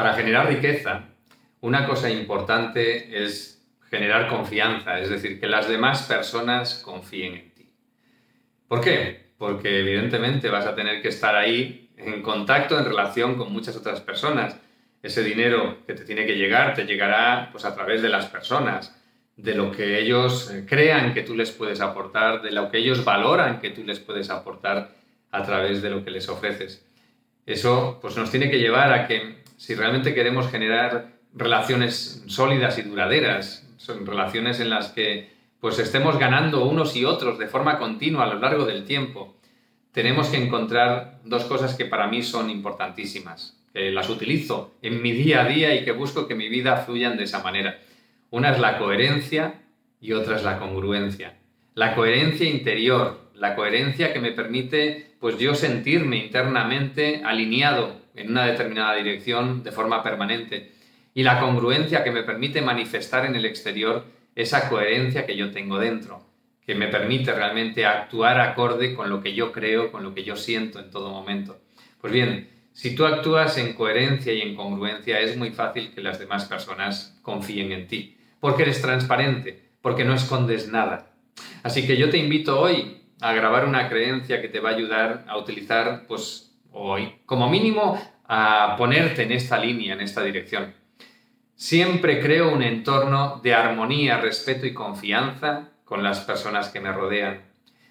Para generar riqueza, una cosa importante es generar confianza, es decir, que las demás personas confíen en ti. ¿Por qué? Porque evidentemente vas a tener que estar ahí en contacto, en relación con muchas otras personas. Ese dinero que te tiene que llegar te llegará pues, a través de las personas, de lo que ellos eh, crean que tú les puedes aportar, de lo que ellos valoran que tú les puedes aportar a través de lo que les ofreces. Eso pues, nos tiene que llevar a que si realmente queremos generar relaciones sólidas y duraderas, son relaciones en las que pues estemos ganando unos y otros de forma continua a lo largo del tiempo, tenemos que encontrar dos cosas que para mí son importantísimas, que las utilizo en mi día a día y que busco que mi vida fluyan de esa manera. Una es la coherencia y otra es la congruencia. La coherencia interior, la coherencia que me permite pues yo sentirme internamente alineado en una determinada dirección de forma permanente y la congruencia que me permite manifestar en el exterior esa coherencia que yo tengo dentro, que me permite realmente actuar acorde con lo que yo creo, con lo que yo siento en todo momento. Pues bien, si tú actúas en coherencia y en congruencia, es muy fácil que las demás personas confíen en ti, porque eres transparente, porque no escondes nada. Así que yo te invito hoy a grabar una creencia que te va a ayudar a utilizar, pues hoy, como mínimo, a ponerte en esta línea, en esta dirección. Siempre creo un entorno de armonía, respeto y confianza con las personas que me rodean.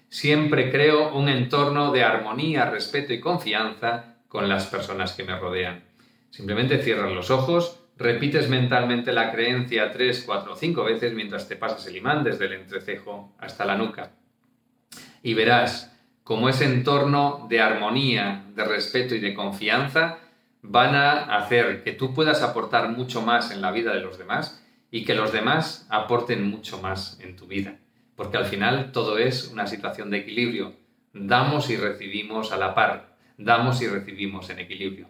Siempre creo un entorno de armonía, respeto y confianza con las personas que me rodean. Simplemente cierras los ojos, repites mentalmente la creencia tres, cuatro o cinco veces mientras te pasas el imán desde el entrecejo hasta la nuca. Y verás cómo ese entorno de armonía, de respeto y de confianza van a hacer que tú puedas aportar mucho más en la vida de los demás y que los demás aporten mucho más en tu vida. Porque al final todo es una situación de equilibrio. Damos y recibimos a la par. Damos y recibimos en equilibrio.